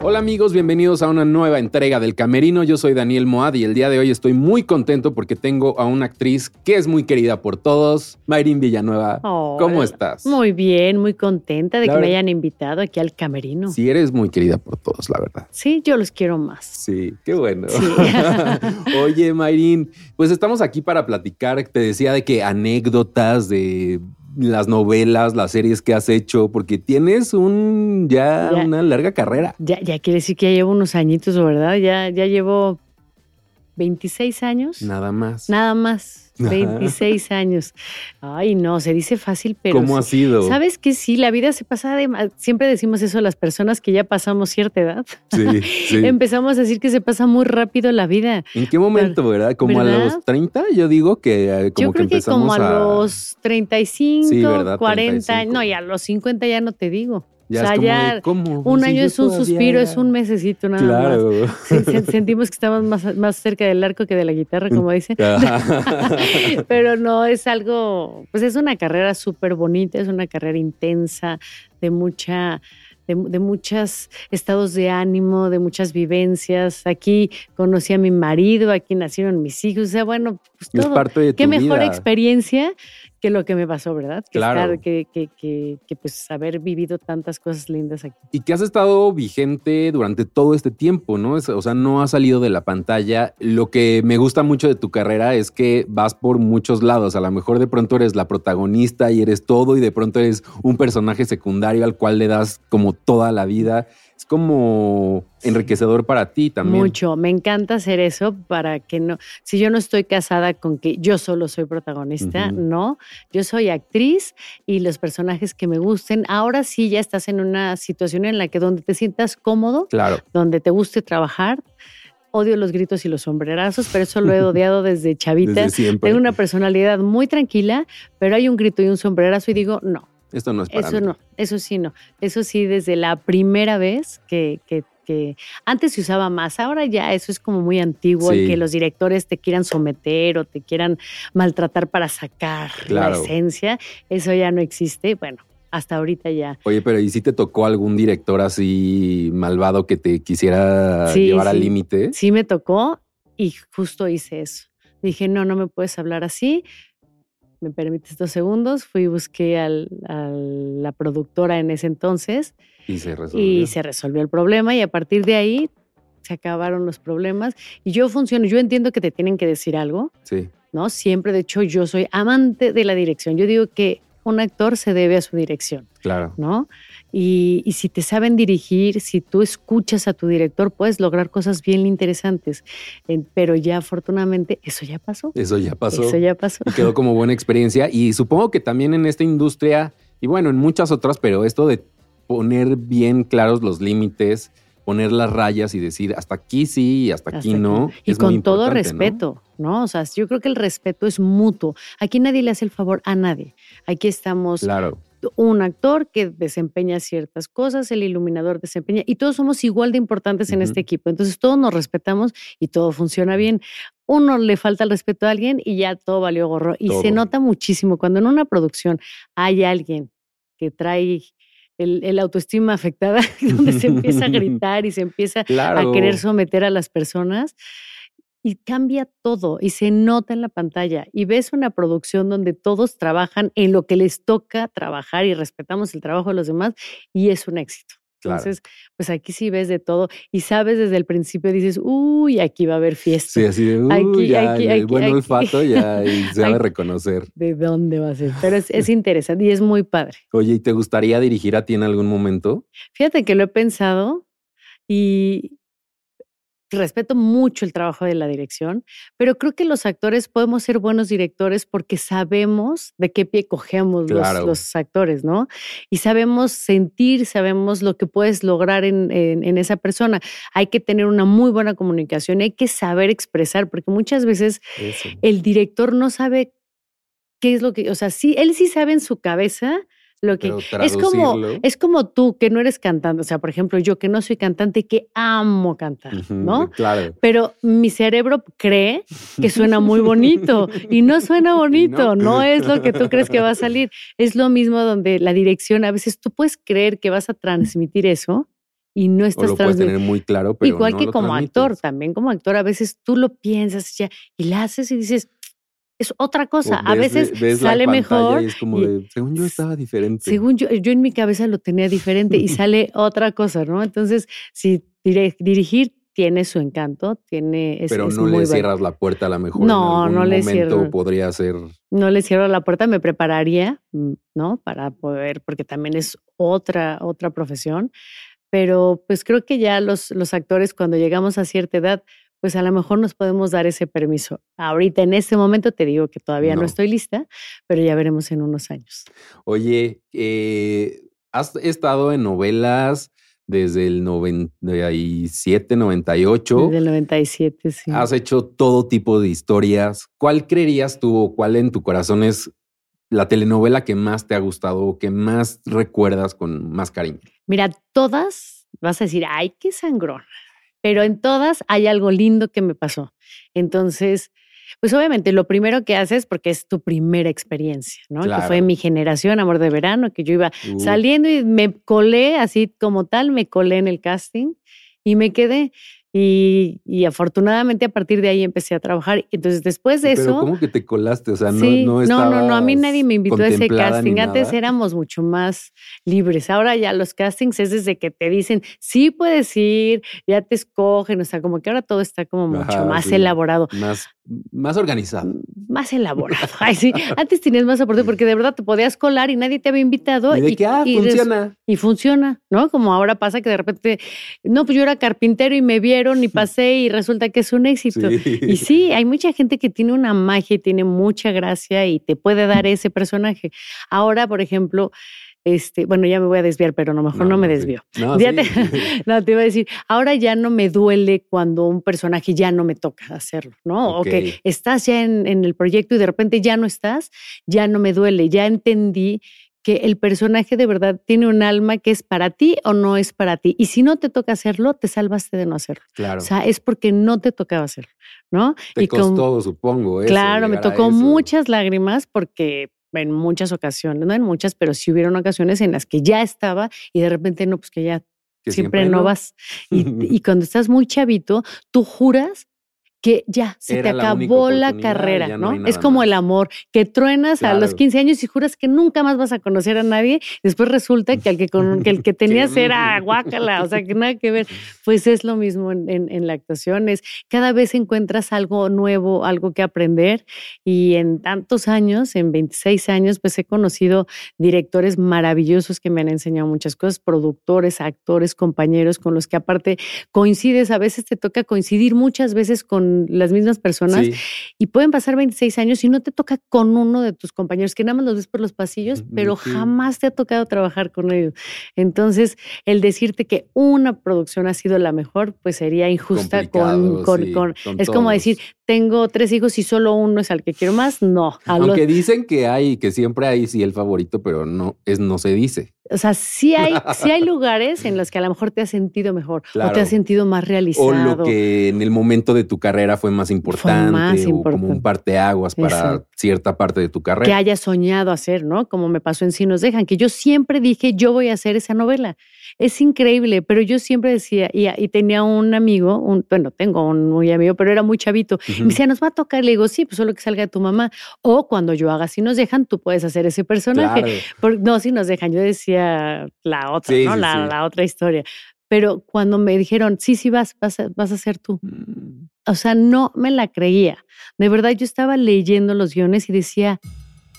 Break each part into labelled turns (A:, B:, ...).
A: Hola amigos, bienvenidos a una nueva entrega del Camerino. Yo soy Daniel Moad y el día de hoy estoy muy contento porque tengo a una actriz que es muy querida por todos, Mayrin Villanueva. ¿Cómo estás?
B: Muy bien, muy contenta de que me hayan invitado aquí al Camerino.
A: Sí, eres muy querida por todos, la verdad.
B: Sí, yo los quiero más.
A: Sí, qué bueno. Oye, Mayrin, pues estamos aquí para platicar. Te decía de que anécdotas de las novelas, las series que has hecho, porque tienes un ya, una larga carrera.
B: Ya, ya quiere decir que ya llevo unos añitos, ¿verdad? Ya, ya llevo 26 años.
A: Nada más.
B: Nada más. 26 años. Ay, no, se dice fácil, pero.
A: ¿Cómo ha sido?
B: Sabes que sí, la vida se pasa de. Siempre decimos eso a las personas que ya pasamos cierta edad.
A: Sí, sí.
B: Empezamos a decir que se pasa muy rápido la vida.
A: ¿En qué momento, verdad? ¿Como a los 30? Yo digo que eh, como
B: Yo creo
A: que,
B: como a, los 35, sí, 40, no, y a los 50 ya no te digo.
A: Ya o sea,
B: un año es un suspiro, es un mesecito nada claro. más. sentimos que estamos más, más, cerca del arco que de la guitarra, como dicen. Pero no, es algo, pues es una carrera súper bonita, es una carrera intensa, de mucha... De, de, muchos estados de ánimo, de muchas vivencias. Aquí conocí a mi marido, aquí nacieron mis hijos. O sea, bueno, pues todo.
A: Es parte de
B: Qué mejor
A: vida.
B: experiencia que lo que me pasó, ¿verdad? Que
A: claro.
B: Estar, que, que, que, que, pues haber vivido tantas cosas lindas aquí.
A: Y que has estado vigente durante todo este tiempo, ¿no? O sea, no has salido de la pantalla. Lo que me gusta mucho de tu carrera es que vas por muchos lados. A lo mejor de pronto eres la protagonista y eres todo y de pronto eres un personaje secundario al cual le das como toda la vida es como enriquecedor para ti también.
B: Mucho, me encanta hacer eso para que no, si yo no estoy casada con que yo solo soy protagonista, uh -huh. no, yo soy actriz y los personajes que me gusten, ahora sí ya estás en una situación en la que donde te sientas cómodo,
A: claro.
B: donde te guste trabajar, odio los gritos y los sombrerazos, pero eso lo he odiado desde chavita.
A: Desde.
B: Tengo una personalidad muy tranquila, pero hay un grito y un sombrerazo y digo, no,
A: esto no es para
B: Eso
A: mí.
B: no, eso sí no. Eso sí, desde la primera vez que, que, que, antes se usaba más, ahora ya eso es como muy antiguo,
A: Sí.
B: el que los directores te quieran someter o te quieran maltratar para sacar
A: Claro.
B: la esencia, eso ya no existe. Bueno, hasta ahorita ya.
A: Oye, pero ¿y si te tocó algún director así malvado que te quisiera
B: Sí,
A: llevar al límite?
B: Sí me tocó y justo hice eso. Dije, no, no me puedes hablar así. Me permites dos segundos. Fui y busqué al- a la productora en ese entonces
A: Y se resolvió.
B: y se resolvió el problema y a partir de ahí se acabaron los problemas y yo funciono, yo entiendo que te tienen que decir algo,
A: Sí,
B: ¿no? Siempre, de hecho, yo soy amante de la dirección. Yo digo que un actor se debe a su dirección,
A: claro.
B: ¿no? Y, y si te saben dirigir, si tú escuchas a tu director, puedes lograr cosas bien interesantes. Eh, Pero ya afortunadamente eso ya pasó.
A: Eso ya pasó.
B: Eso ya pasó.
A: Y quedó como buena experiencia. Y supongo que también en esta industria, y bueno, en muchas otras, pero esto de poner bien claros los límites, poner las rayas y decir hasta aquí sí y hasta, aquí no.
B: aquí. Y
A: es muy
B: con todo respeto, ¿no? O sea, yo creo que el respeto es mutuo. Aquí nadie le hace el favor a nadie. Aquí estamos
A: Claro,
B: un actor que desempeña ciertas cosas, el iluminador desempeña, y todos somos igual de importantes en este equipo. Entonces todos nos respetamos y todo funciona bien. Uno le falta el respeto a alguien y ya todo valió gorro. Y se nota muchísimo cuando en una producción hay alguien que trae el, el autoestima afectada, donde se empieza a gritar y se empieza
A: claro.
B: a querer someter a las personas y cambia todo y se nota en la pantalla y ves una producción donde todos trabajan en lo que les toca trabajar y respetamos el trabajo de los demás y es un éxito.
A: Claro.
B: Entonces, pues aquí sí ves de todo y sabes desde el principio, dices, uy, aquí va a haber fiesta.
A: Sí, así de, uy,
B: Aquí-
A: ya,
B: aquí-
A: el
B: aquí-
A: buen olfato ya y se sabe
B: Aquí-
A: reconocer.
B: ¿De dónde va a ser? Pero es, es interesante y es muy padre.
A: Oye, ¿y te gustaría dirigir a ti en algún momento?
B: Fíjate que lo he pensado y respeto mucho el trabajo de la dirección, pero creo que los actores podemos ser buenos directores porque sabemos de qué pie cogemos los- actores, ¿no? Y sabemos sentir, sabemos lo que puedes lograr en, en- en esa persona. Hay que tener una muy buena comunicación, hay que saber expresar, porque muchas veces
A: Eso.
B: el director no sabe qué es lo que, o sea, sí, él sí sabe en su cabeza lo que es como es como tú que no eres cantante, o sea, por ejemplo, yo que no soy cantante que amo cantar, ¿no?
A: Claro.
B: Pero mi cerebro cree que suena muy bonito y no suena bonito,
A: no.
B: no es lo que tú crees que va a salir. Es lo mismo donde la dirección, a veces tú puedes creer que vas a transmitir eso y no estás
A: o lo puedes tener muy claro, pero
B: Igual que como actor, también como actor, a veces tú lo piensas ya y la haces y dices, es otra cosa. a veces sale mejor.
A: Y es como de, según yo estaba diferente.
B: Según yo, yo en mi cabeza lo tenía diferente y sale otra cosa, ¿no? Entonces, si dirigir tiene su encanto, tiene...
A: Pero no le cierras la puerta a la mejor. No, en algún no le cierro. podría ser...
B: No le cierro la puerta, me prepararía, mm, ¿no? Para poder, porque también es otra, otra profesión. Pero pues creo que ya los, los actores cuando llegamos a cierta edad, pues a lo mejor nos podemos dar ese permiso. Ahorita en este momento te digo que todavía no, estoy lista, pero ya veremos en unos años.
A: Oye, eh, has estado en novelas desde el 97, 98.
B: Desde el 97, sí.
A: Has hecho todo tipo de historias. ¿Cuál creerías tú o cuál en tu corazón es la telenovela que más te ha gustado o que más recuerdas con más cariño?
B: Mira, todas vas a decir, ay, qué sangrón pero en todas hay algo lindo que me pasó. Entonces, pues obviamente lo primero que haces, porque es tu primera experiencia, ¿no? Que fue mi generación, Amor de Verano, que yo iba saliendo y me colé, así como tal, me colé en el casting y me quedé. Y, afortunadamente a partir de ahí empecé a trabajar. Entonces después de eso...
A: ¿Cómo que te colaste? O sea, no,
B: no, no, no, no, a mí nadie me invitó a ese casting. Antes éramos mucho más libres. Ahora ya los castings es desde que te dicen, sí puedes ir, ya te escogen. O sea, como que ahora todo está como mucho más elaborado.
A: Más más organizado.
B: Más elaborado. Ay, sí. Antes tenías más oportunidad porque de verdad te podías colar y nadie te había invitado.
A: Y de que, ah, funciona.
B: Y funciona, ¿no? Como ahora pasa que de repente, no, pues yo era carpintero y me vieron y pasé y resulta que es un éxito. Y sí, hay mucha gente que tiene una magia y tiene mucha gracia y te puede dar ese personaje. Ahora, por ejemplo, este, bueno, ya me voy a desviar, pero a lo mejor no, me desvío. No, te, no, te iba a decir, ahora ya no me duele cuando un personaje ya no me toca hacerlo, ¿no? O que estás ya en, en el proyecto y de repente ya no estás, ya no me duele, ya entendí que el personaje de verdad tiene un alma que es para ti o no es para ti. Y si no te toca hacerlo, te salvaste de no hacerlo.
A: Claro.
B: O sea, es porque no te tocaba hacerlo, ¿no?
A: Te y costó, supongo.
B: claro, me tocó muchas lágrimas porque en muchas ocasiones, no en muchas, pero sí hubieron ocasiones en las que ya estaba y de repente no, pues que ya siempre, no vas. Y, y, cuando estás muy chavito, tú juras que ya se te acabó la, carrera, ¿no? es como el amor, que truenas a los 15 años y juras que nunca más vas a conocer a nadie, después resulta que el que, con, que, el que tenías era guácala, o sea, que nada que ver. Pues es lo mismo en, en, la actuación, es cada vez encuentras algo nuevo, algo que aprender y en tantos años, en 26 años, pues he conocido directores maravillosos que me han enseñado muchas cosas, productores, actores, compañeros con los que aparte coincides, a veces te toca coincidir muchas veces con las mismas personas y pueden pasar 26 años y no te toca con uno de tus compañeros, que nada más los ves por los pasillos, pero jamás te ha tocado trabajar con ellos. Entonces, el decirte que una producción ha sido la mejor, pues sería injusta con, con, Es como decir, tengo tres hijos y solo uno es al que quiero más. No.
A: Aunque dicen que hay, que siempre hay sí el favorito, pero no, es, no se dice.
B: O sea, sí hay, sí hay lugares en los que a lo mejor te has sentido mejor o te has sentido más realizado. O
A: lo que en el momento de tu carrera fue más importante, más o como un parteaguas para cierta parte de tu carrera.
B: Que hayas soñado hacer, ¿no? Como me pasó en Sí nos dejan, que yo siempre dije, yo voy a hacer esa novela. Es increíble, pero yo siempre decía, y, tenía un amigo, un, bueno, tengo un muy amigo, pero era muy chavito, y me decía, nos va a tocar, le digo, sí, pues solo que salga tu mamá, o cuando yo haga Si nos dejan, tú puedes hacer ese personaje. no, si nos dejan, yo decía la otra, ¿no? la, la, otra historia. Pero cuando me dijeron, sí, sí, vas, vas a, vas a ser tú. Mm. O sea, no me la creía. De verdad, yo estaba leyendo los guiones y decía,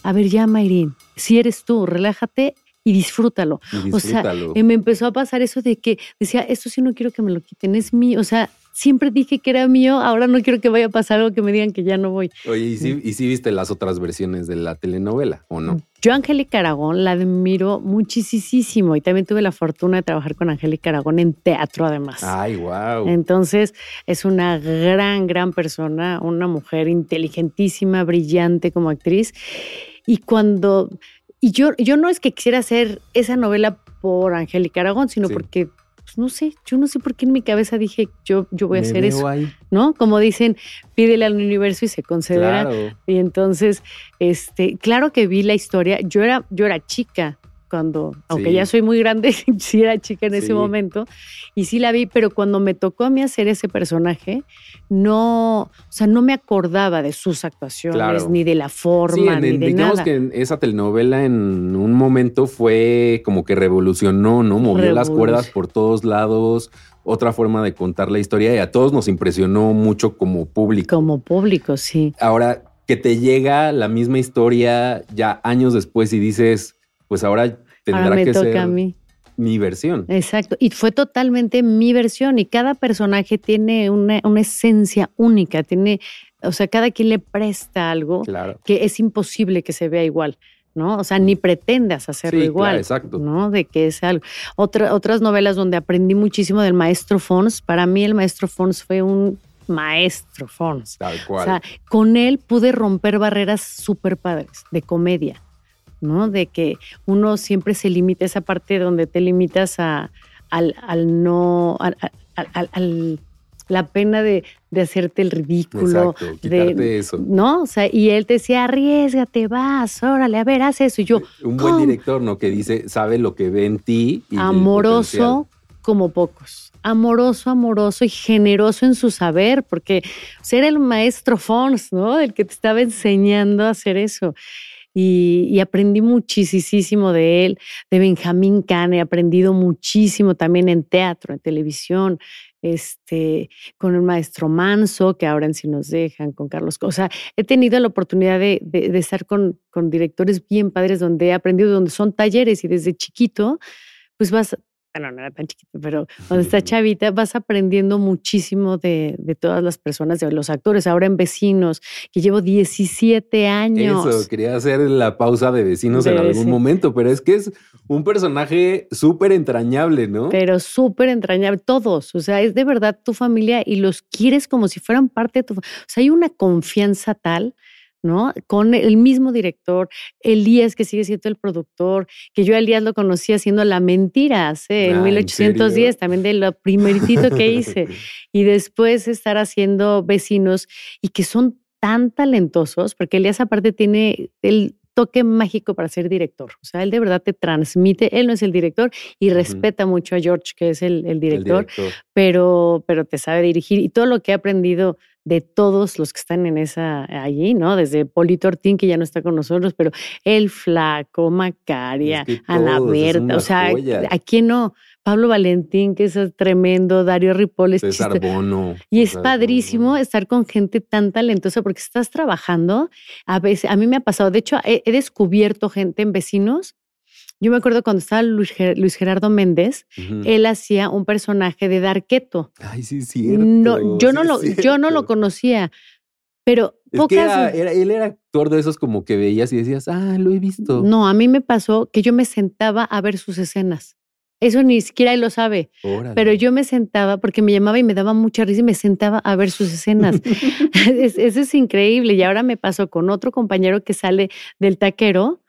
B: a ver, ya, Mayrin, si eres tú, relájate y disfrútalo. O sea, me empezó a pasar eso de que decía, esto sí no quiero que me lo quiten, es mío. O sea, siempre dije que era mío, ahora no quiero que vaya a pasar algo que me digan que ya no voy.
A: Oye, ¿y si, ¿y viste las otras versiones de la telenovela o no?
B: Yo Angélica Aragón la admiro muchísimo y también tuve la fortuna de trabajar con Angélica Aragón en teatro además.
A: Ay, wow.
B: Entonces es una gran, gran persona, una mujer inteligentísima, brillante como actriz. Y cuando y yo, yo no es que quisiera hacer esa novela por Angélica Aragón, sino porque, pues, no sé, yo no sé por qué en mi cabeza dije, yo, yo voy a hacer eso. ¿No? Como dicen, pídele al universo y se concederá. Y entonces, este, claro que vi la historia. Yo era, yo era chica cuando, aunque ya soy muy grande, sí era chica en ese momento, y sí la vi, pero cuando me tocó a mí hacer ese personaje, no, o sea, no me acordaba de sus actuaciones, ni de la forma, ni de digamos nada.
A: que esa telenovela en un momento fue como que revolucionó, ¿no? Movió las cuerdas por todos lados, otra forma de contar la historia y a todos nos impresionó mucho como público.
B: Como público, sí.
A: Ahora, que te llega la misma historia ya años después y dices, pues ahora tendrá que ser a mí. mi versión.
B: Exacto, y fue totalmente mi versión y cada personaje tiene una, esencia única, tiene, o sea, cada quien le presta algo que es imposible que se vea igual. ¿no? O sea, ni pretendas hacerlo igual. exacto. ¿no? De que es algo. Otra, otras novelas donde aprendí muchísimo del maestro Fons. Para mí, el maestro Fons fue un maestro Fons.
A: Tal cual. O
B: sea, con él pude romper barreras súper padres de comedia, ¿no? De que uno siempre se limita a esa parte donde te limitas a, al, al no, al, al, la pena de, de, hacerte el ridículo.
A: Exacto, de, eso.
B: ¿No? O sea, y él te decía, arriesgate, vas, órale, a ver, haz eso. Y yo.
A: Un buen director, ¿no? Que dice, sabe lo que ve en ti.
B: Y Amoroso como pocos amoroso, amoroso y generoso en su saber, porque ser el maestro Fons, ¿no? El que te estaba enseñando a hacer eso. Y, aprendí muchísimo de él, de Benjamín Kahn, he aprendido muchísimo también en teatro, en televisión, este, con el maestro Manso, que ahora en sí nos dejan, con Carlos. O sea, he tenido la oportunidad de, de, de estar con, con directores bien padres donde he aprendido, donde son talleres y desde chiquito, pues vas bueno, no era tan chiquito, pero cuando está chavita vas aprendiendo muchísimo de, de, todas las personas, de los actores, ahora en Vecinos, que llevo 17 años.
A: Eso, quería hacer la pausa de Vecinos en algún momento, pero es que es un personaje súper entrañable, ¿no?
B: Pero súper entrañable, todos, o sea, es de verdad tu familia y los quieres como si fueran parte de tu... O sea, hay una confianza tal ¿no? Con el mismo director, Elías, que sigue siendo el productor, que yo a Elías lo conocí haciendo La Mentira hace en 1810, ah, también de lo primeritito que hice. y después estar haciendo Vecinos y que son tan talentosos, porque Elías aparte tiene el toque mágico para ser director. O sea, él de verdad te transmite, él no es el director y respeta mucho a George, que es el, director, Pero, pero te sabe dirigir y todo lo que he aprendido de todos los que están en esa allí, ¿no? Desde Polito Ortín, que ya no está con nosotros, pero El Flaco, Macaria, Ana Berta, o sea, ¿a quién no? Pablo Valentín, que es tremendo, Dario Ripoll,
A: César Bono.
B: Y es padrísimo estar con gente tan talentosa porque estás trabajando. A veces, a mí me ha pasado, de hecho, he descubierto gente en vecinos yo me acuerdo cuando estaba Luis, Gerardo Méndez, él hacía un personaje de Darqueto.
A: Ay, sí, cierto.
B: No, yo, no lo, yo no lo conocía, pero pocas...
A: él era actor de esos como que veías y decías, ah, lo he visto.
B: No, a mí me pasó que yo me sentaba a ver sus escenas. Eso ni siquiera él lo sabe. Pero yo me sentaba, porque me llamaba y me daba mucha risa y me sentaba a ver sus escenas. eso es increíble. Y ahora me pasó con otro compañero que sale del taquero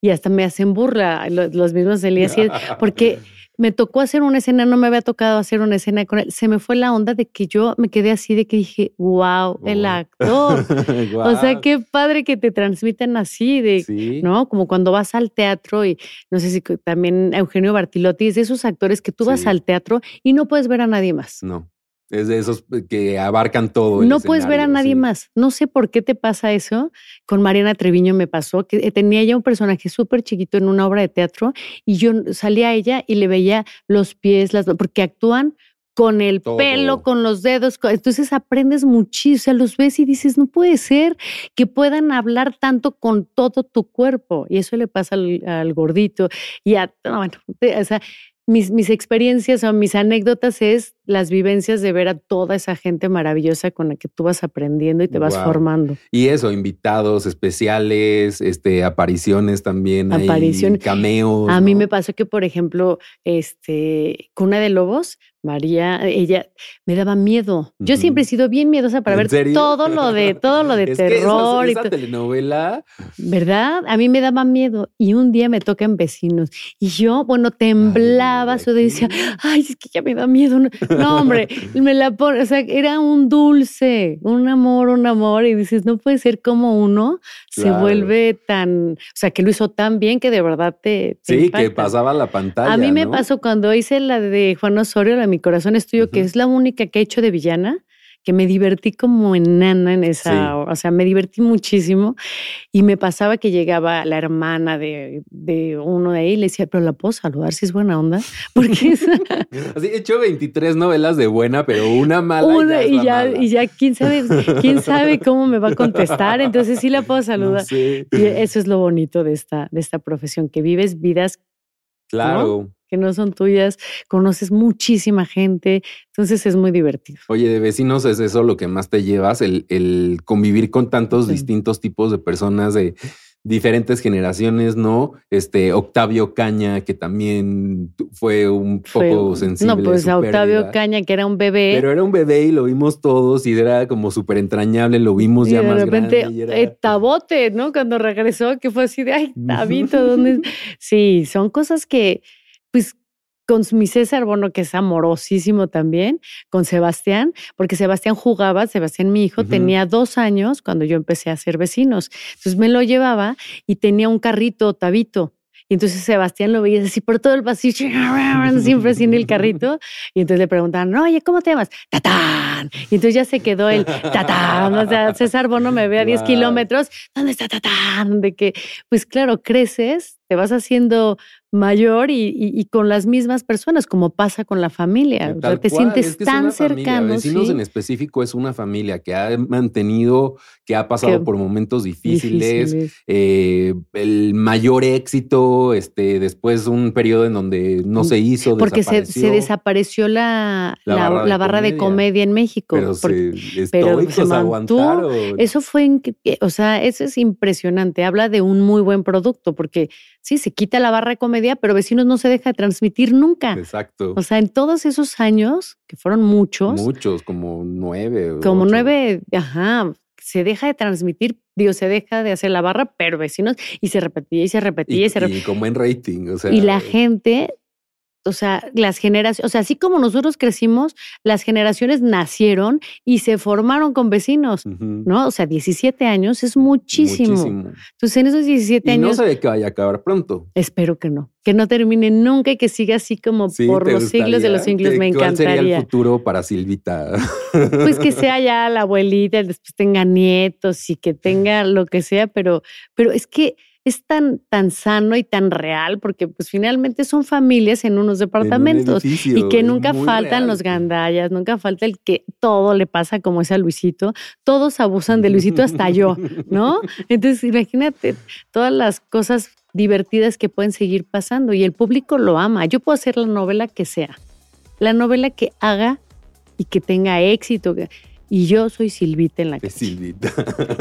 B: y hasta me hacen burla los, mismos Elías, porque me tocó hacer una escena, no me había tocado hacer una escena con él. Se me fue la onda de que yo me quedé así, de que dije, wow, el actor. O sea, qué padre que te transmiten así, de, ¿no? Como cuando vas al teatro y no sé si también Eugenio Bartilotti es de esos actores que tú vas al teatro y no puedes ver a nadie más.
A: No. Es de esos eh, que abarcan todo.
B: no puedes ver a nadie más. No sé por qué te pasa eso. Con Mariana Treviño me pasó que eh, tenía ella un personaje súper chiquito en una obra de teatro y yo salía a ella y le veía los pies, las, porque actúan con el pelo, con los dedos. Entonces aprendes muchísimo, o sea, los ves y dices, no puede ser que puedan hablar tanto con todo tu cuerpo. Y eso le pasa al, gordito. Y a, bueno, o sea, mis, mis experiencias o mis anécdotas es las vivencias de ver a toda esa gente maravillosa con la que tú vas aprendiendo y te vas formando.
A: Y eso, invitados especiales, este, apariciones también, apariciones, cameos.
B: A mí me pasó que, por ejemplo, este, Cuna de Lobos, María, ella me daba miedo. Yo siempre he sido bien miedosa para ver todo lo de todo lo de terror
A: que esa, esa telenovela,
B: ¿verdad? A mí me daba miedo. Y un día me tocan vecinos. Y yo, bueno, temblaba, yo decía, ay, es que ya me da miedo No, hombre, me la pone, o sea, era un dulce, un amor, un amor, y dices, no puede ser como uno se vuelve tan, o sea, que lo hizo tan bien que de verdad te.
A: sí, que pasaba la pantalla.
B: A mí me pasó cuando hice la de Juan Osorio, la de Mi Corazón es Tuyo, que es la única que he hecho de villana que me divertí como enana en esa, o sea, me divertí muchísimo y me pasaba que llegaba la hermana de, uno de ahí y le decía, pero la puedo saludar si es buena onda, porque
A: Así he hecho 23 novelas de buena, pero una mala.
B: y, ya, y ya, quién sabe, quién sabe cómo me va a contestar, entonces sí la puedo saludar. Y eso es lo bonito de esta, de esta profesión, que vives vidas
A: Claro
B: que no son tuyas, conoces muchísima gente, entonces es muy divertido.
A: Oye, de vecinos es eso lo que más te llevas, el, el convivir con tantos distintos tipos de personas de diferentes generaciones, ¿no? Este Octavio Caña, que también fue un poco sensible.
B: No, pues Octavio Caña, que era un bebé.
A: Pero era un bebé y lo vimos todos y era como súper entrañable, lo vimos ya más grande. De repente,
B: eh, Tabote, ¿no? Cuando regresó, que fue así de, ay, Tabito, ¿dónde? sí, son cosas que pues con mi César Bono, que es amorosísimo también, con Sebastián, porque Sebastián jugaba, Sebastián, mi hijo, tenía dos años cuando yo empecé a ser vecinos. Entonces me lo llevaba y tenía un carrito tabito. Y entonces Sebastián lo veía así por todo el pasillo, siempre sin el carrito. Y entonces le preguntaban, oye, ¿cómo te llamas? ¡Tatán! Y entonces ya se quedó el ¡tatán! O sea, César Bono me ve a 10 kilómetros, ¿dónde está Tatán? De que, pues claro, creces, te vas haciendo mayor y, con las mismas personas, como pasa con la familia. O sea, te sientes tan cercano.
A: Vecinos en específico es una familia que ha mantenido, que ha pasado por momentos difíciles, eh, el mayor éxito, este, después un periodo en donde no se hizo.
B: Porque se, desapareció la, la, barra, de, comedia. en México.
A: Pero, se, pero se mantuvo.
B: Eso fue, o sea, eso es impresionante. Habla de un muy buen producto, porque sí, se quita la barra de comedia pero vecinos no se deja de transmitir nunca.
A: Exacto.
B: O sea, en todos esos años, que fueron muchos.
A: Muchos, como nueve.
B: Como nueve, ajá, se deja de transmitir, digo, se deja de hacer la barra, pero vecinos, y se repetía y se repetía y, se repetía.
A: Y como en rating, o sea.
B: Y la gente o sea, las generaciones, o sea, así como nosotros crecimos, las generaciones nacieron y se formaron con vecinos, ¿no? O sea, 17 años es muchísimo. muchísimo. Entonces, en esos 17 años.
A: No sabe que vaya a acabar pronto.
B: Espero que no. Que no termine nunca y que siga así como por los siglos de los siglos. me encantaría. ¿Cuál sería
A: el futuro para Silvita?
B: Pues que sea ya la abuelita, después tenga nietos y que tenga lo que sea, pero, pero es que es tan, tan sano y tan real, porque pues finalmente son familias en unos departamentos y que nunca faltan los gandallas, nunca falta el que todo le pasa como es a Luisito, todos abusan de Luisito hasta yo, ¿no? Entonces imagínate todas las cosas divertidas que pueden seguir pasando y el público lo ama. Yo puedo hacer la novela que sea, la novela que haga y que tenga éxito y yo soy Silvita en la casa.
A: Silvita.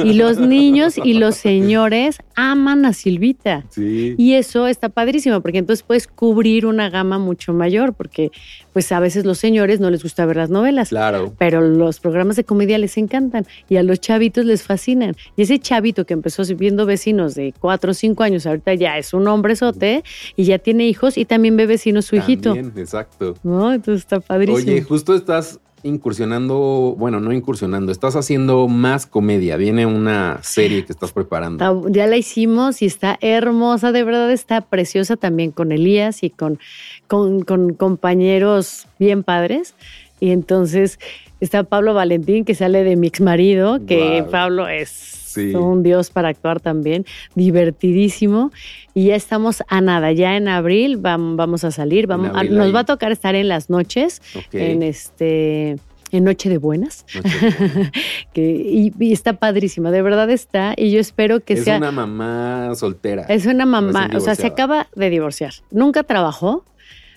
B: Y los niños y los señores aman a Silvita.
A: Sí.
B: Y eso está padrísimo, porque entonces puedes cubrir una gama mucho mayor, porque pues a veces los señores no les gusta ver las novelas.
A: Claro.
B: Pero los programas de comedia les encantan y a los chavitos les fascinan. Y ese chavito que empezó viendo vecinos de cuatro o cinco años, ahorita ya es un hombre sote y ya tiene hijos y también ve vecinos su hijito.
A: exacto.
B: ¿No? Entonces está padrísimo.
A: Oye, justo estás incursionando, bueno, no incursionando, estás haciendo más comedia. Viene una serie que estás preparando.
B: Ya la hicimos y está hermosa, de verdad está preciosa también con Elías y con, con, compañeros bien padres. Y entonces está Pablo Valentín, que sale de mi ex marido, que Pablo es un dios para actuar también, divertidísimo. Y ya estamos a nada, ya en abril vamos, a salir, vamos, nos va a tocar estar en las noches, en este en Noche de Buenas. que, y, está padrísima, de verdad está. Y yo espero que sea.
A: Es una mamá soltera.
B: Es una mamá, o sea, se acaba de divorciar. Nunca trabajó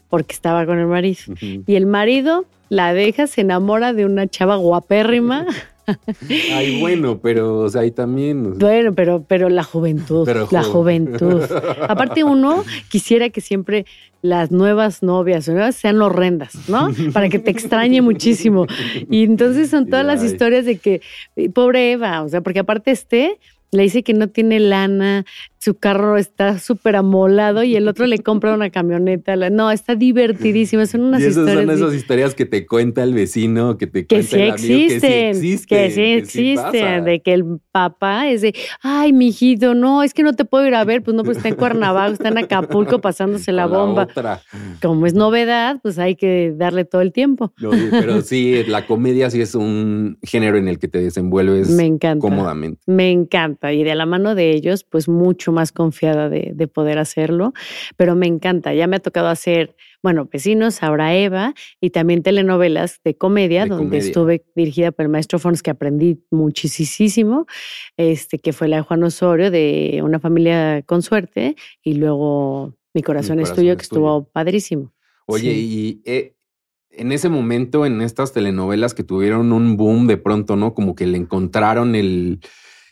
B: porque estaba con el marido. Y el marido la deja, se enamora de una chava guapérrima.
A: Ay, bueno, pero o sea, ahí también.
B: Bueno, pero, pero la juventud, la juventud. Aparte, uno quisiera que siempre las nuevas novias sean horrendas, ¿no? Para que te extrañe muchísimo. Y entonces son todas las historias de que, pobre Eva, o sea, porque aparte este le dice que no tiene lana, su carro está súper amolado y el otro le compra una camioneta. No, está divertidísimo. Son unas
A: y esas
B: historias.
A: son esas historias que te cuenta el vecino, que te cuenta el amigo,
B: existen, que sí existen. Que sí existen. de que el papá es de, ay, mijito, no, es que no te puedo ir a ver. Pues no, pues está en Cuernavaca, está en Acapulco pasándose la bomba. Como es novedad, pues hay que darle todo el tiempo.
A: pero sí, la comedia sí es un género en el que te desenvuelves Me encanta, cómodamente.
B: Me encanta. Y de la mano de ellos, pues mucho más confiada de, poder hacerlo, pero me encanta. Ya me ha tocado hacer, bueno, Vecinos, ahora Eva, y también telenovelas de comedia, donde estuve dirigida por el maestro Fons, que aprendí muchísimo, este, que fue la de Juan Osorio, de Una familia con suerte, y luego Mi corazón, es tuyo, que estuvo padrísimo.
A: Oye, y eh, en ese momento, en estas telenovelas que tuvieron un boom de pronto, ¿no? Como que le encontraron el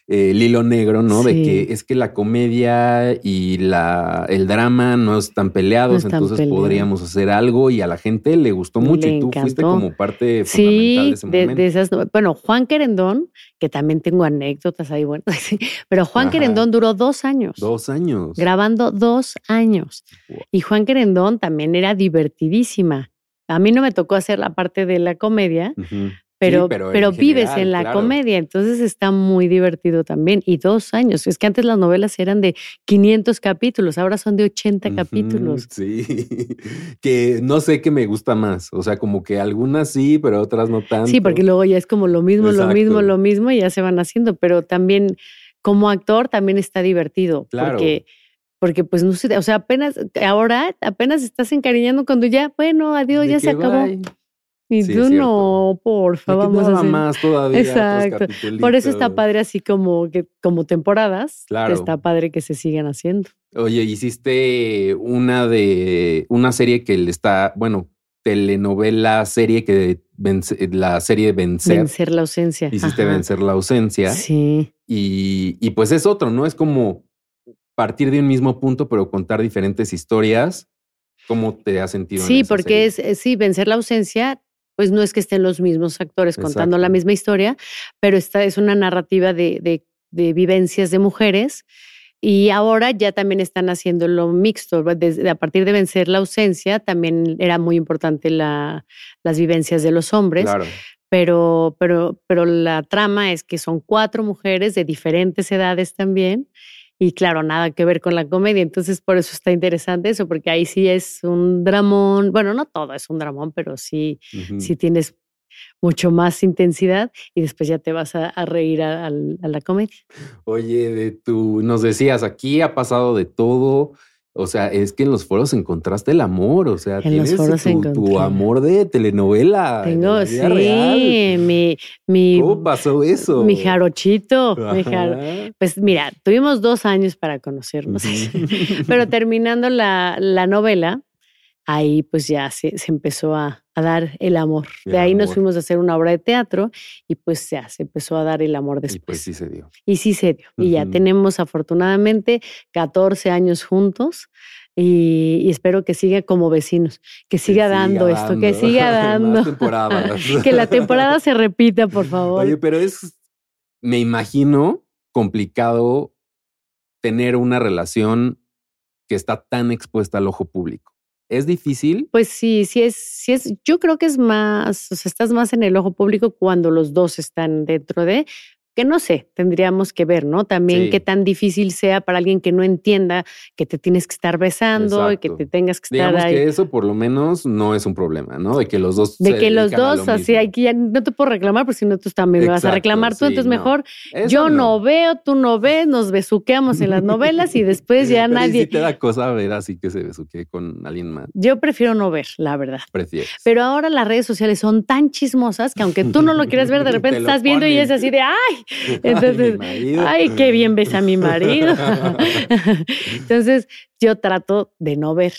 A: el hilo negro, ¿no? De que es que la comedia y la, el drama no están peleados, entonces podríamos hacer algo y a la gente le gustó mucho y tú fuiste como parte fundamental de ese momento.
B: De esas, bueno, Juan Querendón, que también tengo anécdotas ahí, bueno, pero Juan Querendón duró dos años.
A: Dos años.
B: Grabando dos años. Y Juan Querendón también era divertidísima. A mí no me tocó hacer la parte de la comedia, pero, pero, vives en la comedia, entonces está muy divertido también. Y dos años, es que antes las novelas eran de 500 capítulos, ahora son de 80 capítulos.
A: Sí, que no sé qué me gusta más, o sea, como que algunas sí, pero otras no tanto.
B: Sí, porque luego ya es como lo mismo, lo mismo, lo mismo y ya se van haciendo, pero también como actor también está divertido, claro. porque porque pues no sé, o sea, apenas ahora apenas estás encariñando cuando ya, bueno, adiós, ya se acabó. Y tú no, porfa, vamos a hacer.
A: más todavía.
B: Exacto. Por eso está padre así como que como temporadas. Claro. Está padre que se sigan haciendo.
A: Oye, hiciste una de una serie que le está, bueno, telenovela serie que vence, la serie Vencer.
B: Vencer la ausencia.
A: Hiciste Vencer la ausencia.
B: Sí.
A: Y, y pues es otro, ¿no? Es como partir de un mismo punto, pero contar diferentes historias. ¿Cómo te has sentido?
B: Sí, porque es, sí, vencer la ausencia pues no es que estén los mismos actores contando la misma historia, pero esta es una narrativa de, vivencias de mujeres. Y ahora ya también están haciendo lo mixto. Desde, a partir de vencer la ausencia, también era muy importante la, las vivencias de los hombres. Pero, pero, pero la trama es que son cuatro mujeres de diferentes edades también y claro, nada que ver con la comedia. Entonces, por eso está interesante eso, porque ahí sí es un dramón. Bueno, no todo es un dramón, pero sí, sí tienes mucho más intensidad y después ya te vas a, reír a, la comedia.
A: Oye, de tú nos decías, aquí ha pasado de todo. O sea, es que en los foros encontraste el amor, o sea, tienes tu, amor de telenovela.
B: Tengo, sí, mi, mi...
A: ¿Cómo pasó eso?
B: Mi jarochito. Pues mira, tuvimos dos años para conocernos, pero terminando la, la novela, ahí pues ya se, empezó a, dar el amor. de ahí nos fuimos a hacer una obra de teatro y pues ya se empezó a dar el amor después. Y
A: pues sí se dio.
B: Y sí se dio. Y ya tenemos afortunadamente 14 años juntos. Y, espero que siga como vecinos, que siga dando esto, que siga dando. que la temporada se repita, por favor.
A: Oye, pero es, me imagino complicado tener una relación que está tan expuesta al ojo público. ¿Es difícil?
B: Pues sí, sí es, sí es, yo creo que es más, o sea, estás más en el ojo público cuando los dos están dentro de, que no sé, tendríamos que ver, ¿no? También qué tan difícil sea para alguien que no entienda que te tienes que estar besando y que te tengas que estar
A: Digamos que eso por lo menos no es un problema, ¿no? De que los dos
B: De que los dos, así aquí ya no te puedo reclamar, porque si no tú también me vas a reclamar tú, entonces mejor yo no. veo, tú no ves, nos besuqueamos en las novelas y después ya nadie...
A: Si te da cosa ver así que se besuque con alguien más.
B: Yo prefiero no ver, la verdad.
A: Prefieres.
B: Pero ahora las redes sociales son tan chismosas que aunque tú no lo quieras ver, de repente estás viendo y es así de, ¡ay! Entonces, ay, qué bien ves a mi marido. Entonces, yo trato de no ver.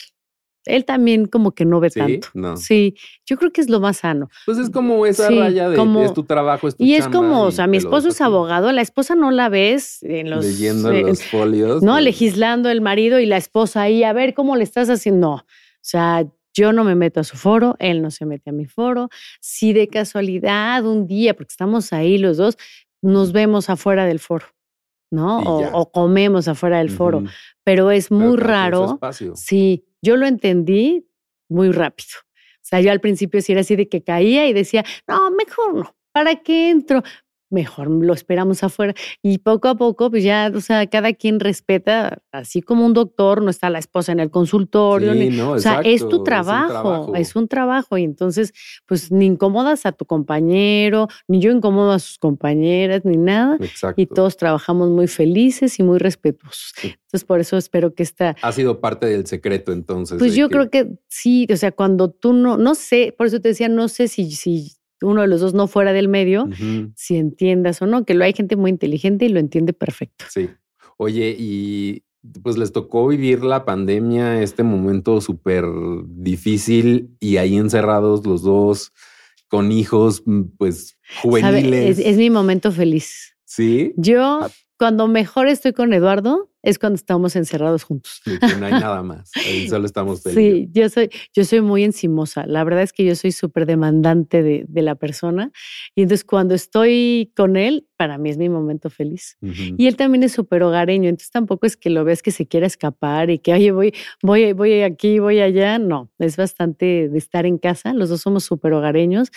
B: Él también como que no ve tanto. Sí, yo creo que es lo más sano.
A: Pues es como esa raya de es tu trabajo, es tu
B: Y es como, o sea, mi esposo es abogado, la esposa no la ves en los...
A: Leyendo los folios.
B: No, legislando el marido y la esposa ahí, a ver cómo le estás haciendo. No, o sea, yo no me meto a su foro, él no se mete a mi foro. Si de casualidad un día, porque estamos ahí los dos, nos vemos afuera del foro. ¿no? O, comemos afuera del foro. Pero es muy raro. Sí, yo lo entendí muy rápido. O sea, yo al principio sí era así de que caía y decía, no, mejor no, ¿para qué entro? Mejor lo esperamos afuera. Y poco a poco, pues ya, o sea, cada quien respeta, así como un doctor, no está la esposa en el consultorio. o sea, es tu trabajo, es un trabajo, Y entonces, pues ni incomodas a tu compañero, ni yo incomodo a sus compañeras, ni nada. Y todos trabajamos muy felices y muy respetuosos. Entonces, por eso espero que esta...
A: Ha sido parte del secreto, entonces.
B: Pues yo creo que sí, o sea, cuando tú no, no sé, por eso te decía, no sé si, si uno de los dos no fuera del medio, si entiendas o no, que lo hay gente muy inteligente y lo entiende perfecto.
A: Sí. Oye, y pues les tocó vivir la pandemia, este momento súper difícil y ahí encerrados los dos con hijos, mm, pues juveniles.
B: Es, es, mi momento feliz.
A: Sí.
B: Yo, ah. cuando mejor estoy con Eduardo, es cuando estamos encerrados juntos.
A: no hay nada más, ahí solo estamos.
B: Sí, yo soy, yo soy muy encimosa. La verdad es que yo soy súper demandante de, de, la persona. Y entonces cuando estoy con él, para mí es mi momento feliz. Y él también es súper hogareño, entonces tampoco es que lo veas que se quiera escapar y que, oye, voy, voy, voy aquí, voy allá. No, es bastante de estar en casa. Los dos somos súper hogareños.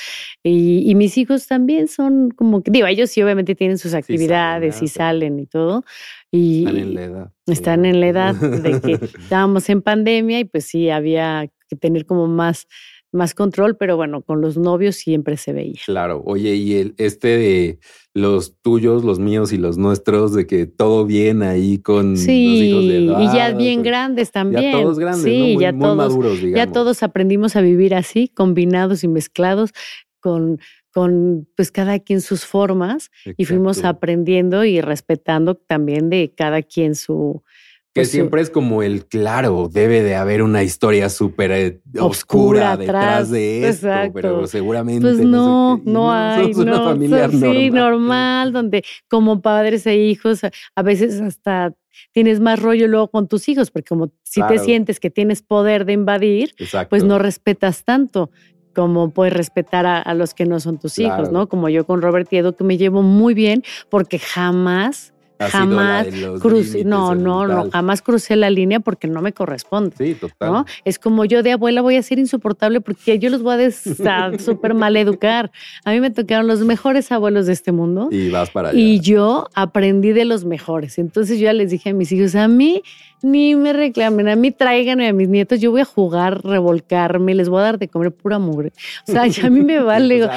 B: Y, y, mis hijos también son como, digo, ellos sí obviamente tienen sus actividades y salen y todo y
A: están en la edad.
B: Están en la edad de que estábamos en pandemia y pues sí, había que tener como más, más control, pero bueno, con los novios siempre se veía.
A: Claro, oye, y el, este de los tuyos, los míos y los nuestros, de que todo bien ahí con los hijos de edad,
B: Y ya bien grandes también.
A: Ya todos grandes, sí, ya todos, maduros, digamos.
B: Ya todos aprendimos a vivir así, combinados y mezclados con con pues cada quien sus formas y fuimos aprendiendo y respetando también de cada quien su...
A: Que pues, siempre es como el claro, debe de haber una historia súper eh, oscura, detrás de esto, pero seguramente
B: pues no, no, hay, una familia normal. Sí, normal, donde como padres e hijos a veces hasta tienes más rollo luego con tus hijos, porque como si te sientes que tienes poder de invadir, pues no respetas tanto como puedes respetar a, los que no son tus hijos, ¿no? Como yo con Robert Edu, que me llevo muy bien porque jamás jamás crucé, no, no, no, jamás crucé la línea porque no me corresponde.
A: Sí, total.
B: Es como yo de abuela voy a ser insoportable porque yo los voy a súper mal educar. A mí me tocaron los mejores abuelos de este mundo.
A: Y vas para allá.
B: Y yo aprendí de los mejores. Entonces yo ya les dije a mis hijos, a mí ni me reclamen, a mí tráiganme a mis nietos, yo voy a jugar, revolcarme, les voy a dar de comer pura mugre. O sea, ya a mí me vale.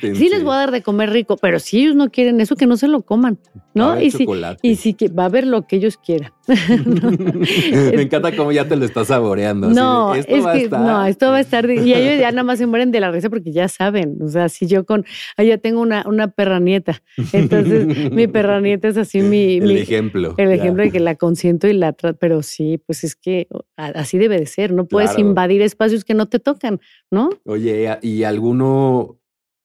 B: Sí les voy a dar de comer rico, pero si ellos no quieren eso, que no se lo coman, ¿no? Y si, y si que va a haber lo que ellos quieran.
A: me encanta cómo ya te lo estás saboreando.
B: No, esto es va que, a estar... no, esto va a estar, y ellos ya nada más se mueren de la risa porque ya saben, o sea, si yo con, ya tengo una, una perra nieta, entonces mi perra nieta es así mi...
A: El ejemplo.
B: El ejemplo de que la consiento y la trato, pero sí, pues es que así debe de ser, no puedes invadir espacios que no te tocan, ¿no?
A: Oye, y alguno,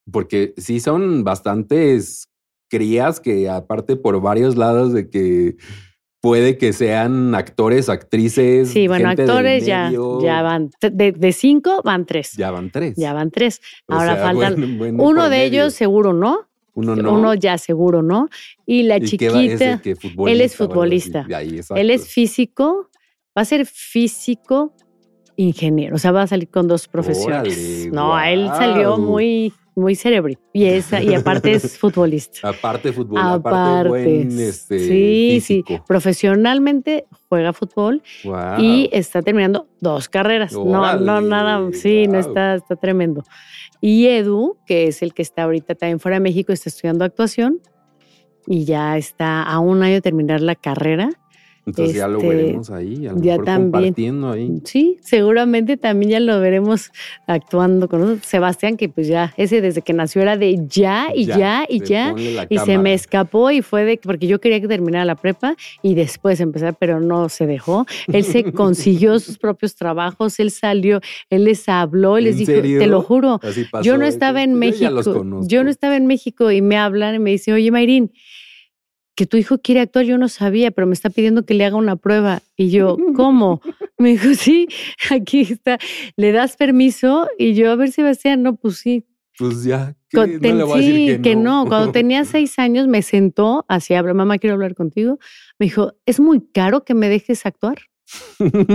A: porque sí son bastantes crías que aparte por varios lados de que puede que sean actores, actrices.
B: Sí, bueno, actores ya, ya van, de, cinco van tres.
A: Ya van tres.
B: Ya van tres. Ahora faltan, uno de ellos seguro no, uno no. Uno ya seguro, ¿no? Y la chiquita, él es futbolista. él es físico, va a ser físico ingeniero, o sea, va a salir con dos profesiones. no, él salió muy muy cerebro y esa y aparte es futbolista.
A: Aparte fútbol, aparte, buen este, sí, sí,
B: profesionalmente juega fútbol y está terminando dos carreras. no, no nada, sí, no está está tremendo. Y Edu, que es el que está ahorita también fuera de México, está estudiando actuación y ya está a un año de terminar la carrera.
A: Entonces ya lo este, veremos ahí, a lo ya también, compartiendo ahí.
B: Sí, seguramente también ya lo veremos actuando con nosotros. Sebastián, que pues ya, ese desde que nació era de ya y ya, y ya. Y se me escapó y fue de porque yo quería que terminara la prepa y después empezar, pero no se dejó. Él se consiguió sus propios trabajos, él salió, él les habló, él les dijo, te lo juro, yo no estaba en México, yo no estaba en México y me hablan y me dicen, oye Mayrín, que tu hijo quiere actuar, yo no sabía, pero me está pidiendo que le haga una prueba. Y yo, ¿cómo? Me dijo, sí, aquí está, le das permiso. Y yo, a ver, Sebastián, no, pues sí.
A: Pues ya,
B: sí, que no. Cuando tenía seis años me sentó, así, mamá, quiero hablar contigo. Me dijo, es muy caro que me dejes actuar.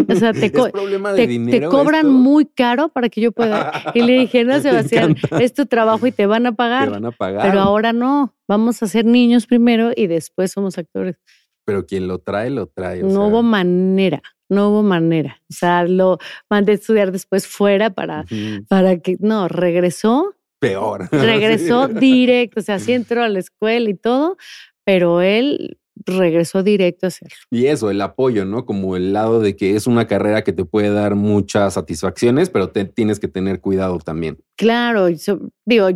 B: O sea, te, te, cobran muy caro para que yo pueda. Y le dije, no, Sebastián, es tu trabajo y te van a pagar. Te van a pagar. Pero ahora no. Vamos a ser niños primero y después somos actores.
A: Pero quien lo trae, lo trae.
B: no hubo manera, no hubo manera. O sea, lo mandé a estudiar después fuera para, para que. No, regresó.
A: Peor.
B: Regresó directo. O sea, sí entró a la escuela y todo, pero él regresó directo a hacerlo.
A: Y eso, el apoyo, ¿no? Como el lado de que es una carrera que te puede dar muchas satisfacciones, pero te, tienes que tener cuidado también.
B: Claro, digo,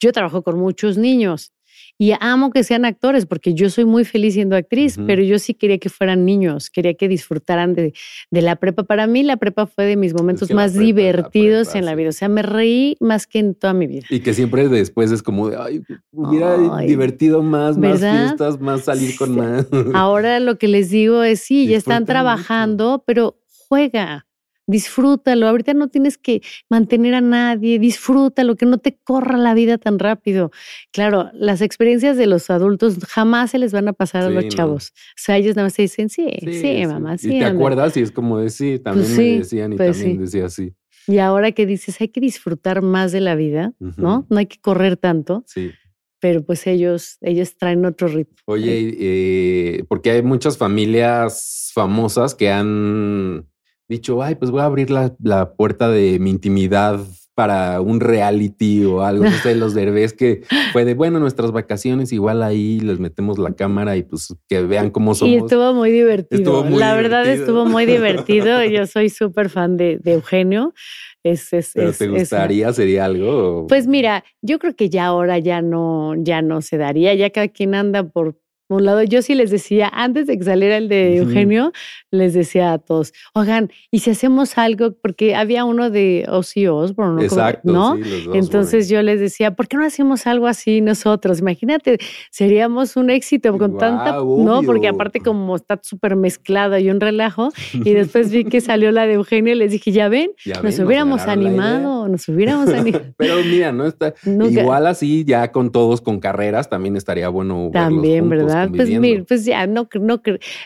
B: yo trabajo con muchos niños y amo que sean actores porque yo soy muy feliz siendo actriz, pero yo sí quería que fueran niños, quería que disfrutaran de, la prepa. Para mí la prepa fue de mis momentos más divertidos en la vida. O sea, me reí más que en toda mi vida.
A: Y que siempre después es como de, ay, hubiera divertido más, más fiestas, más salir con más.
B: Ahora lo que les digo es, sí, ya están trabajando, pero juega disfrútalo. Ahorita no tienes que mantener a nadie, disfrútalo, que no te corra la vida tan rápido. Claro, las experiencias de los adultos jamás se les van a pasar a los chavos. O sea, ellos nada más se dicen, sí, sí, mamá, sí.
A: Y te acuerdas y es como de sí, también pues me decían y pues también decía así.
B: Y ahora que dices, hay que disfrutar más de la vida, ¿no? No hay que correr tanto.
A: Sí
B: pero pues ellos, ellos traen otro ritmo.
A: Oye, eh, porque hay muchas familias famosas que han dicho, ay, pues voy a abrir la, la puerta de mi intimidad para un reality o algo, no sé, los derbés que fue de, bueno, nuestras vacaciones, igual ahí les metemos la cámara y pues que vean cómo somos.
B: Y estuvo muy divertido. la verdad estuvo muy divertido. Yo soy súper fan de, de, Eugenio. Es, es,
A: ¿Pero te gustaría? ¿Sería algo?
B: Pues mira, yo creo que ya ahora ya no, ya no se daría. Ya cada quien anda por un lado, yo sí les decía, antes de que saliera el de Eugenio, les decía a todos, oigan, ¿y si hacemos algo? Porque había uno de Ozzy Osbourne, ¿no?
A: Exacto,
B: ¿no? Entonces yo les decía, ¿por qué no hacemos algo así nosotros? Imagínate, seríamos un éxito con tanta, ¿no? Porque aparte como está súper mezclado y un relajo, y después vi que salió la de Eugenio y les dije, ya ven, nos hubiéramos animado, nos hubiéramos animado.
A: Pero mira, no está, igual así ya con todos con carreras también estaría bueno.
B: También, ¿verdad? Pues mira, pues ya no, no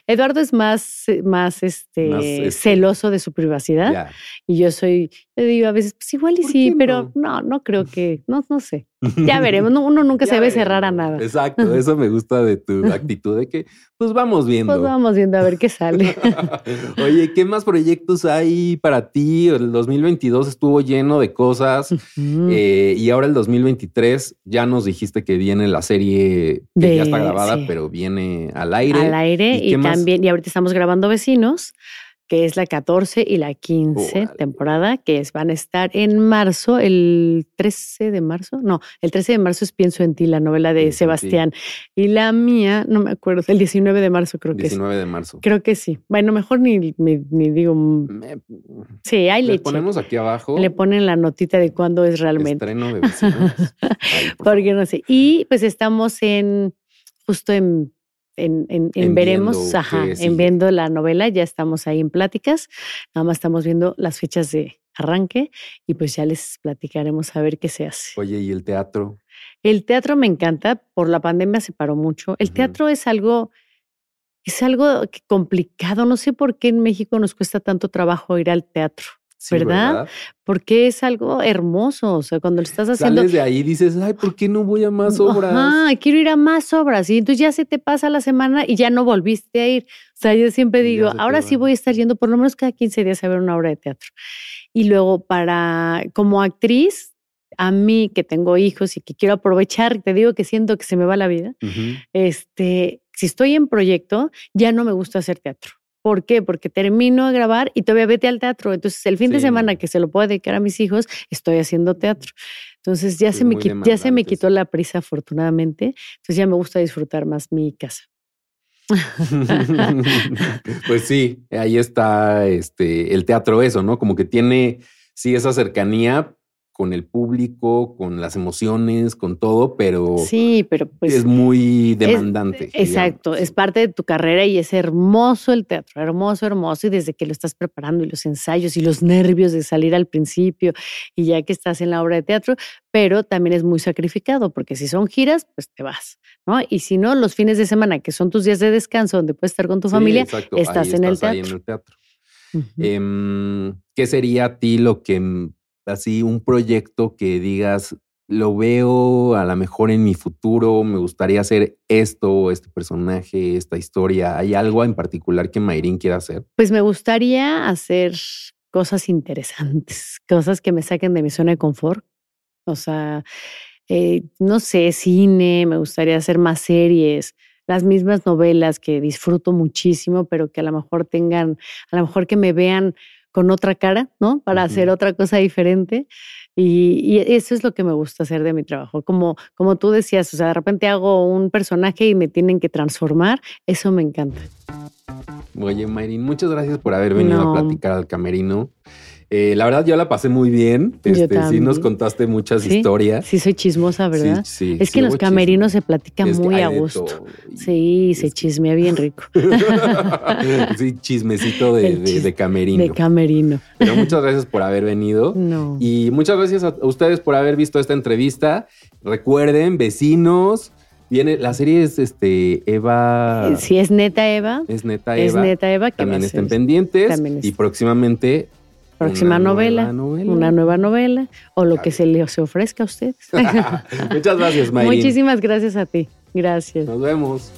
B: Eduardo es más, más este, este celoso de su privacidad y yo soy, le digo a veces, pues igual y sí, pero no, no creo que, no, no sé. Ya veremos, uno nunca se debe cerrar a nada.
A: Exacto, eso me gusta de tu actitud de que, pues vamos viendo.
B: Pues vamos viendo a ver qué sale.
A: Oye, ¿qué más proyectos hay para ti? El 2022 estuvo lleno de cosas eh, y ahora el 2023 ya nos dijiste que viene la serie que ya está grabada, pero viene al aire.
B: Al aire y, también, y ahorita estamos grabando Vecinos que es la 14 y la 15 temporada, que es, van a estar en marzo, el 13 de marzo, no, el 13 de marzo es Pienso en ti, la novela de Sebastián. Y la mía, no me acuerdo, el 19 de marzo creo que
A: 19 de marzo.
B: Creo que sí. Bueno, mejor ni, ni, digo... sí, ahí le
A: ponemos aquí abajo.
B: Le ponen la notita de cuándo es realmente.
A: Estreno de vecinos.
B: Porque no sé. Y pues estamos en, justo en en, en, veremos, ajá, en viendo la novela, ya estamos ahí en pláticas, nada más estamos viendo las fechas de arranque y pues ya les platicaremos a ver qué se hace.
A: Oye, ¿y el teatro?
B: El teatro me encanta, por la pandemia se paró mucho. El teatro es algo, es algo complicado, no sé por qué en México nos cuesta tanto trabajo ir al teatro. ¿Verdad? Porque es algo hermoso, o sea, cuando lo estás haciendo...
A: Sales de ahí dices, ay, ¿por qué no voy a más obras?
B: Ah, quiero ir a más obras, y entonces ya se te pasa la semana y ya no volviste a ir. O sea, yo siempre digo, ahora sí voy a estar yendo por lo menos cada 15 días a ver una obra de teatro. Y luego para, como actriz, a mí que tengo hijos y que quiero aprovechar, te digo que siento que se me va la vida, este, si estoy en proyecto, ya no me gusta hacer teatro. ¿Por qué? Porque termino de grabar y todavía vete al teatro. Entonces, el fin de semana que se lo puedo dedicar a mis hijos, estoy haciendo teatro. Entonces, ya, se, me, ya se me quitó la prisa, afortunadamente. Entonces, ya me gusta disfrutar más mi casa.
A: pues sí, ahí está este, el teatro, eso, ¿no? Como que tiene, sí, esa cercanía, con el público, con las emociones, con todo, pero
B: sí, pero pues
A: es muy demandante.
B: exacto, es parte de tu carrera y es hermoso el teatro, hermoso, hermoso y desde que lo estás preparando y los ensayos y los nervios de salir al principio y ya que estás en la obra de teatro, pero también es muy sacrificado porque si son giras, pues te vas, ¿no? Y si no, los fines de semana que son tus días de descanso donde puedes estar con tu familia, estás, en, el teatro. en el teatro.
A: ¿Qué sería a ti lo que así un proyecto que digas, lo veo a lo mejor en mi futuro, me gustaría hacer esto, este personaje, esta historia. ¿Hay algo en particular que Mayrin quiera hacer?
B: Pues me gustaría hacer cosas interesantes, cosas que me saquen de mi zona de confort. O sea, eh, no sé, cine, me gustaría hacer más series, las mismas novelas que disfruto muchísimo, pero que a lo mejor tengan, a lo mejor que me vean con otra cara, ¿no? Para hacer otra cosa diferente. Y, eso es lo que me gusta hacer de mi trabajo. Como, como tú decías, o sea, de repente hago un personaje y me tienen que transformar, eso me encanta.
A: Oye, Mayrin, muchas gracias por haber venido a platicar al camerino. Eh, la verdad, yo la pasé muy bien. Este, sí, nos contaste muchas historias.
B: Sí, soy chismosa, ¿verdad? Sí, es que en los camerinos se platican muy a gusto. Sí, se chismea bien rico.
A: sí, chismecito de, camerino.
B: De camerino.
A: Pero muchas gracias por haber venido. No. Y muchas gracias a ustedes por haber visto esta entrevista. Recuerden, vecinos. Viene, la serie es este Eva.
B: Sí, es neta Eva.
A: Es neta Eva.
B: Es neta Eva.
A: Que También estén pendientes. Y próximamente
B: próxima novela, una nueva novela o lo que se le se ofrezca a ustedes.
A: Muchas gracias, Mayrin.
B: Muchísimas gracias a ti. Gracias.
A: Nos vemos.